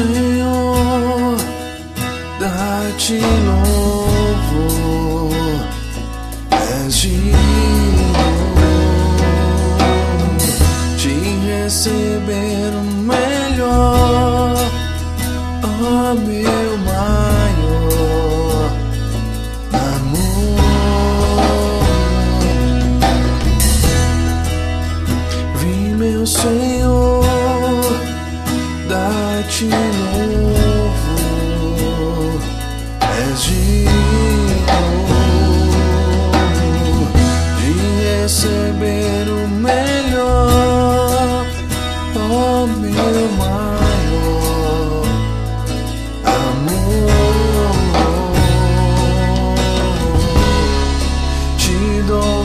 Senhor, dá-te novo, és digno de receber o melhor, ó oh, meu maior amor. Vi meu Senhor, dá-te receber o melhor, oh meu maior amor. Te dou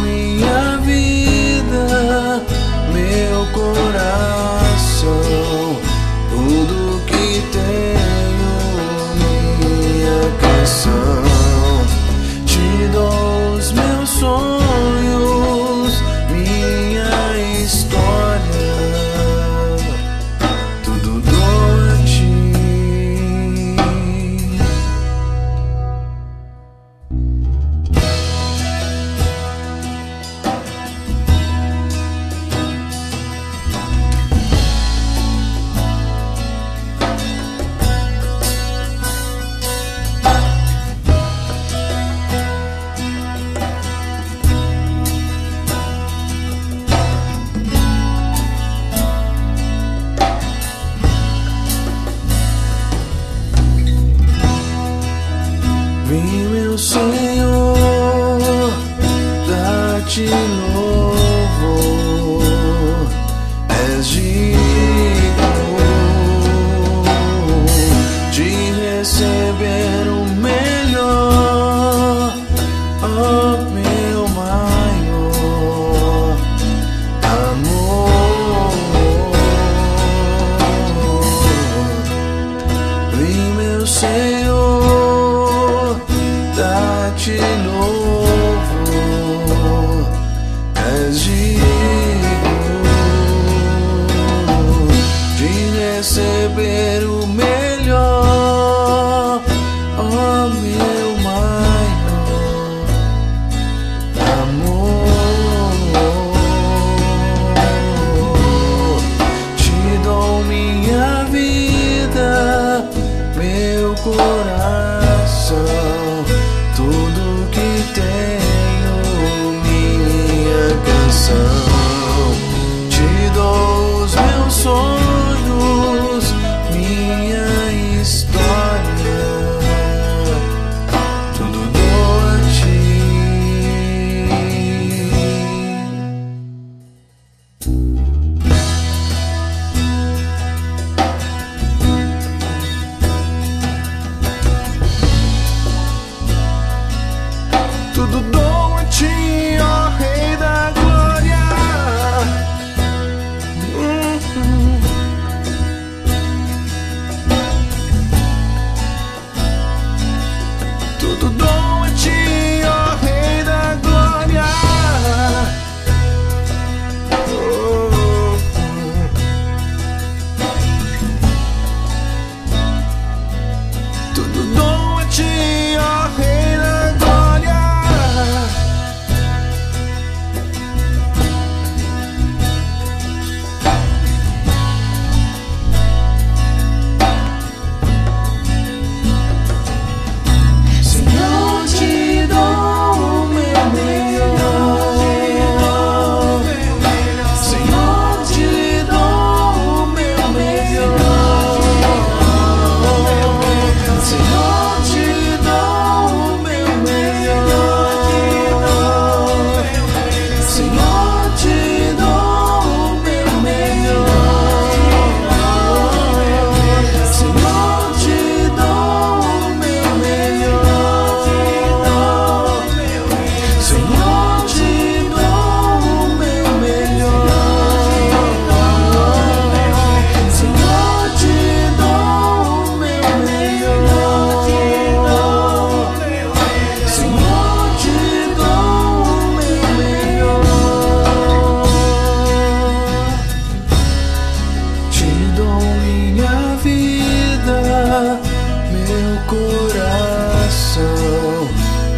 coração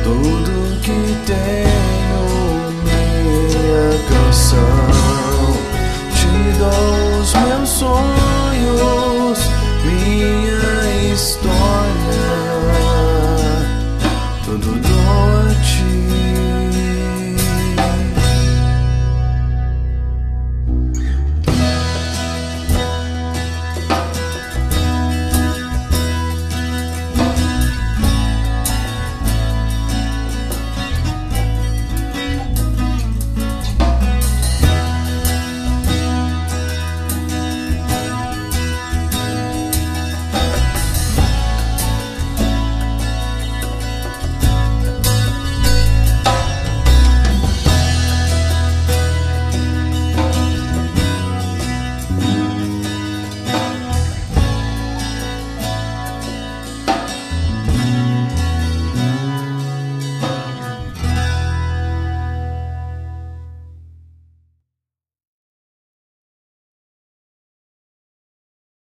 tudo que tem.